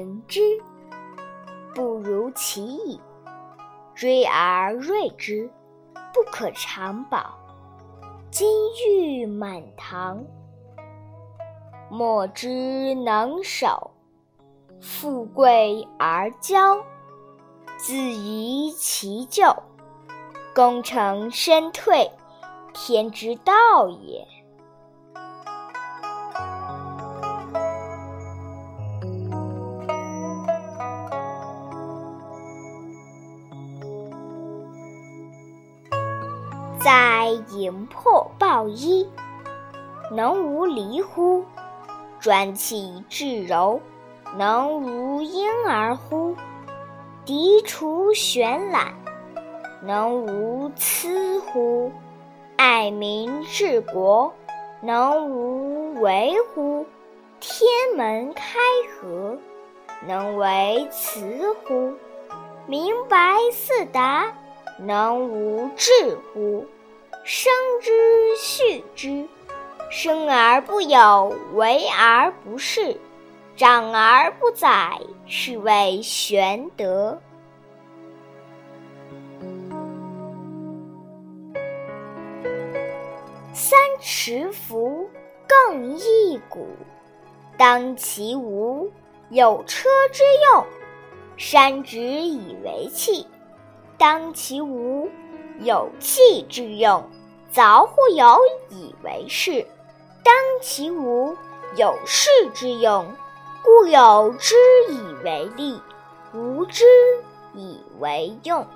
行之，不如其已；追而锐之，不可长保。金玉满堂，莫之能守；富贵而骄，自遗其咎。功成身退，天之道也。在营破抱衣，能无离乎？专气致柔，能无婴儿乎？涤除玄览，能无疵乎？爱民治国，能无为乎？天门开阖，能为雌乎？明白四达。能无智乎？生之畜之，生而不有，为而不恃，长而不宰，是谓玄德。三尺斧，更一骨，当其无，有车之用；山之以为器。当其无，有器之用；凿乎有以为室。当其无，有室之用。故有之以为利，无之以为用。